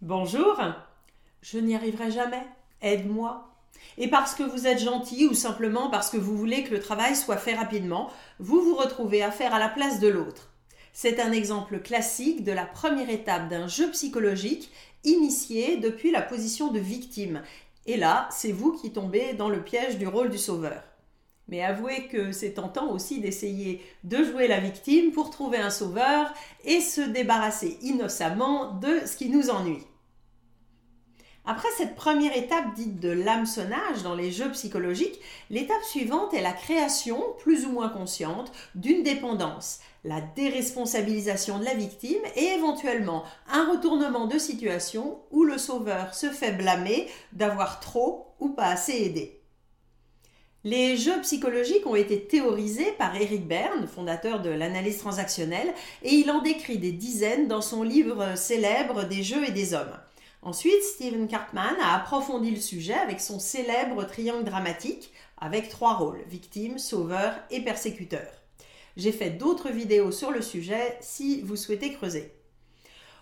Bonjour, je n'y arriverai jamais, aide-moi. Et parce que vous êtes gentil ou simplement parce que vous voulez que le travail soit fait rapidement, vous vous retrouvez à faire à la place de l'autre. C'est un exemple classique de la première étape d'un jeu psychologique initié depuis la position de victime. Et là, c'est vous qui tombez dans le piège du rôle du sauveur. Mais avouez que c'est tentant aussi d'essayer de jouer la victime pour trouver un sauveur et se débarrasser innocemment de ce qui nous ennuie. Après cette première étape dite de l'hameçonnage dans les jeux psychologiques, l'étape suivante est la création, plus ou moins consciente, d'une dépendance, la déresponsabilisation de la victime et éventuellement un retournement de situation où le sauveur se fait blâmer d'avoir trop ou pas assez aidé. Les jeux psychologiques ont été théorisés par Eric Berne, fondateur de l'analyse transactionnelle, et il en décrit des dizaines dans son livre célèbre Des jeux et des hommes. Ensuite, Stephen Cartman a approfondi le sujet avec son célèbre triangle dramatique avec trois rôles, victime, sauveur et persécuteur. J'ai fait d'autres vidéos sur le sujet si vous souhaitez creuser.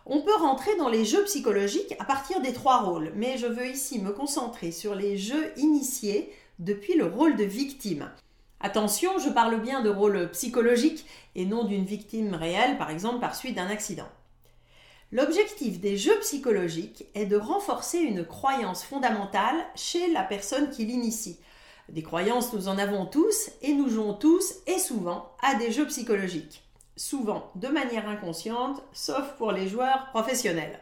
On peut rentrer dans les jeux psychologiques à partir des trois rôles, mais je veux ici me concentrer sur les jeux initiés depuis le rôle de victime. Attention, je parle bien de rôle psychologique et non d'une victime réelle, par exemple par suite d'un accident. L'objectif des jeux psychologiques est de renforcer une croyance fondamentale chez la personne qui l'initie. Des croyances, nous en avons tous et nous jouons tous et souvent à des jeux psychologiques. Souvent de manière inconsciente, sauf pour les joueurs professionnels.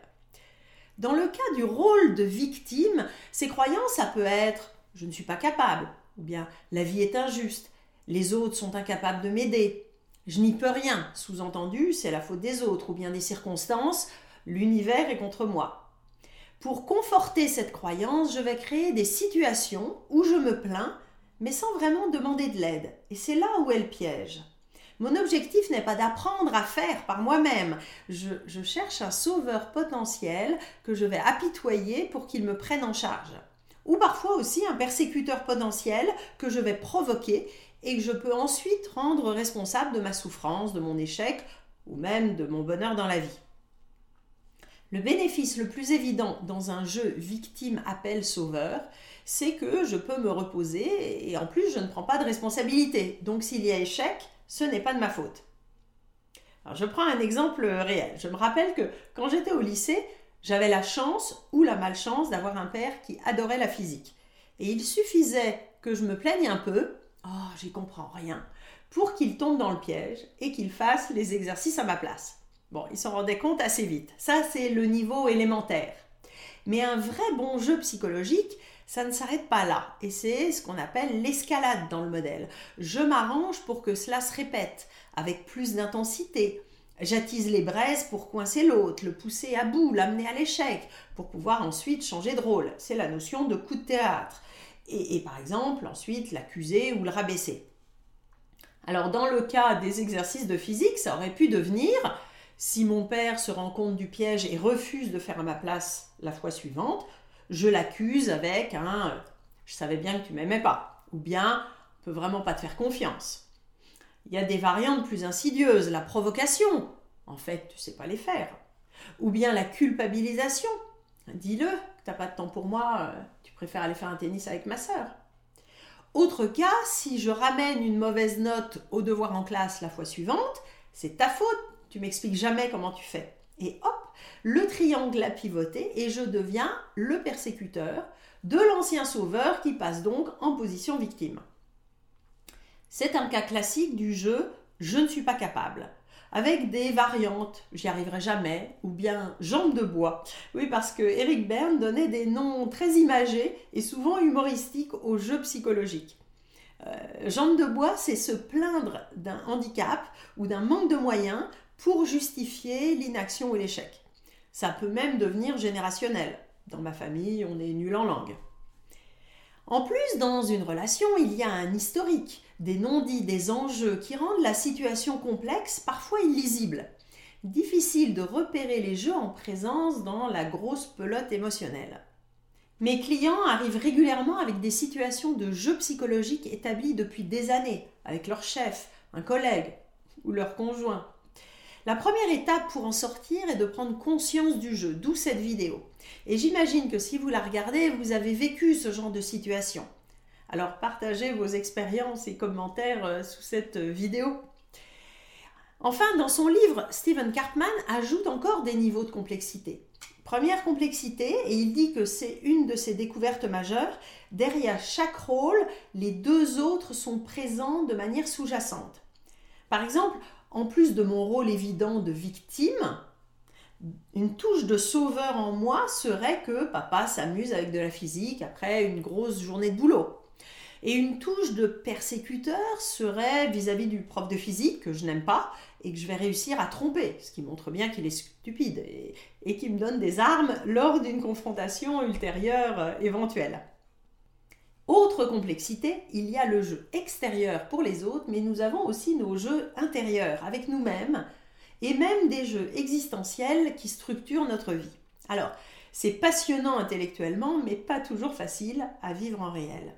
Dans le cas du rôle de victime, ces croyances, ça peut être je ne suis pas capable, ou bien la vie est injuste, les autres sont incapables de m'aider, je n'y peux rien, sous-entendu, c'est la faute des autres ou bien des circonstances, l'univers est contre moi. Pour conforter cette croyance, je vais créer des situations où je me plains, mais sans vraiment demander de l'aide. Et c'est là où est le piège. Mon objectif n'est pas d'apprendre à faire par moi-même. Je, je, cherche un sauveur potentiel que je vais apitoyer pour qu'il me prenne en charge. Ou parfois aussi un persécuteur potentiel que je vais provoquer et que je peux ensuite rendre responsable de ma souffrance, de mon échec ou même de mon bonheur dans la vie. Le bénéfice le plus évident dans un jeu victime-appel-sauveur, c'est que je peux me reposer et en plus je ne prends pas de responsabilité. Donc s'il y a échec, ce n'est pas de ma faute. Je prends un exemple réel. Je me rappelle que quand j'étais au lycée, j'avais la chance ou la malchance d'avoir un père qui adorait la physique. Et il suffisait que je me plaigne un peu Oh, j'y comprends rien. Pour qu'il tombe dans le piège et qu'il fasse les exercices à ma place. Bon, il s'en rendait compte assez vite. Ça, c'est le niveau élémentaire. Mais un vrai bon jeu psychologique, ça ne s'arrête pas là. Et c'est ce qu'on appelle l'escalade dans le modèle. Je m'arrange pour que cela se répète, avec plus d'intensité. J'attise les braises pour coincer l'autre, le pousser à bout, l'amener à l'échec, pour pouvoir ensuite changer de rôle. C'est la notion de coup de théâtre et, par exemple ensuite l'accuser ou le rabaisser. Alors dans le cas des exercices de physique, ça aurait pu devenir, si mon père se rend compte du piège et refuse de faire ma place la fois suivante, je l'accuse avec un je savais bien que tu m'aimais pas, ou bien on peut vraiment pas te faire confiance. Il y a des variantes plus insidieuses, la provocation, en fait tu sais pas les faire, ou bien la culpabilisation, dis-le, t'as pas de temps pour moi, euh, tu préfères aller faire un tennis avec ma sœur. Autre cas, si je ramène une mauvaise note au devoir en classe la fois suivante, c'est ta faute, tu m'expliques jamais comment tu fais. Et hop, le triangle a pivoté et je deviens le persécuteur de l'ancien sauveur qui passe donc en position victime. C'est un cas classique du jeu je ne suis pas capable avec des variantes, j'y arriverai jamais, ou bien jambes de bois. Oui, parce que Eric Berne donnait des noms très imagés et souvent humoristiques aux jeux psychologiques. Euh, jambes de bois, c'est se plaindre d'un handicap ou d'un manque de moyens pour justifier l'inaction ou l'échec. Ça peut même devenir générationnel. Dans ma famille, on est nul en langue. En plus, dans une relation, il y a un historique, des non-dits, des enjeux qui rendent la situation complexe, parfois illisible. Difficile de repérer les jeux en présence dans la grosse pelote émotionnelle. Mes clients arrivent régulièrement avec des situations de jeux psychologiques établies depuis des années, avec leur chef, un collègue ou leur conjoint. La première étape pour en sortir est de prendre conscience du jeu, d'où cette vidéo. Et j'imagine que si vous la regardez, vous avez vécu ce genre de situation. Alors partagez vos expériences et commentaires euh, sous cette euh, vidéo. Enfin, dans son livre, Stephen Cartman ajoute encore des niveaux de complexité. Première complexité, et il dit que c'est une de ses découvertes majeures, derrière chaque rôle, les deux autres sont présents de manière sous-jacente. Par exemple, en plus de mon rôle évident de victime, une touche de sauveur en moi serait que papa s'amuse avec de la physique après une grosse journée de boulot. Et une touche de persécuteur serait vis-à-vis du prof de physique que je n'aime pas et que je vais réussir à tromper, ce qui montre bien qu'il est stupide et, et qui me donne des armes lors d'une confrontation ultérieure euh, éventuelle. Autre complexité, il y a le jeu extérieur pour les autres, mais nous avons aussi nos jeux intérieurs avec nous-mêmes et même des jeux existentiels qui structurent notre vie. Alors, c'est passionnant intellectuellement, mais pas toujours facile à vivre en réel.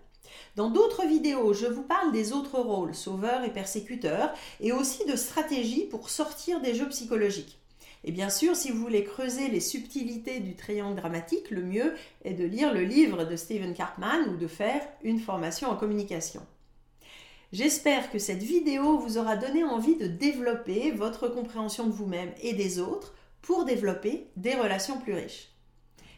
Dans d'autres vidéos, je vous parle des autres rôles, sauveur et persécuteur, et aussi de stratégies pour sortir des jeux psychologiques. Et bien sûr, si vous voulez creuser les subtilités du triangle dramatique, le mieux est de lire le livre de Stephen Cartman ou de faire une formation en communication. J'espère que cette vidéo vous aura donné envie de développer votre compréhension de vous-même et des autres pour développer des relations plus riches.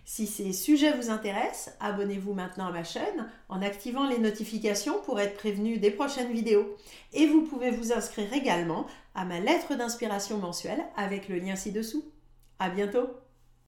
Si ces sujets vous intéressent, abonnez-vous maintenant à ma chaîne en activant les notifications pour être prévenu des prochaines vidéos. Et vous pouvez vous inscrire également à ma lettre d'inspiration mensuelle avec le lien ci-dessous. À bientôt!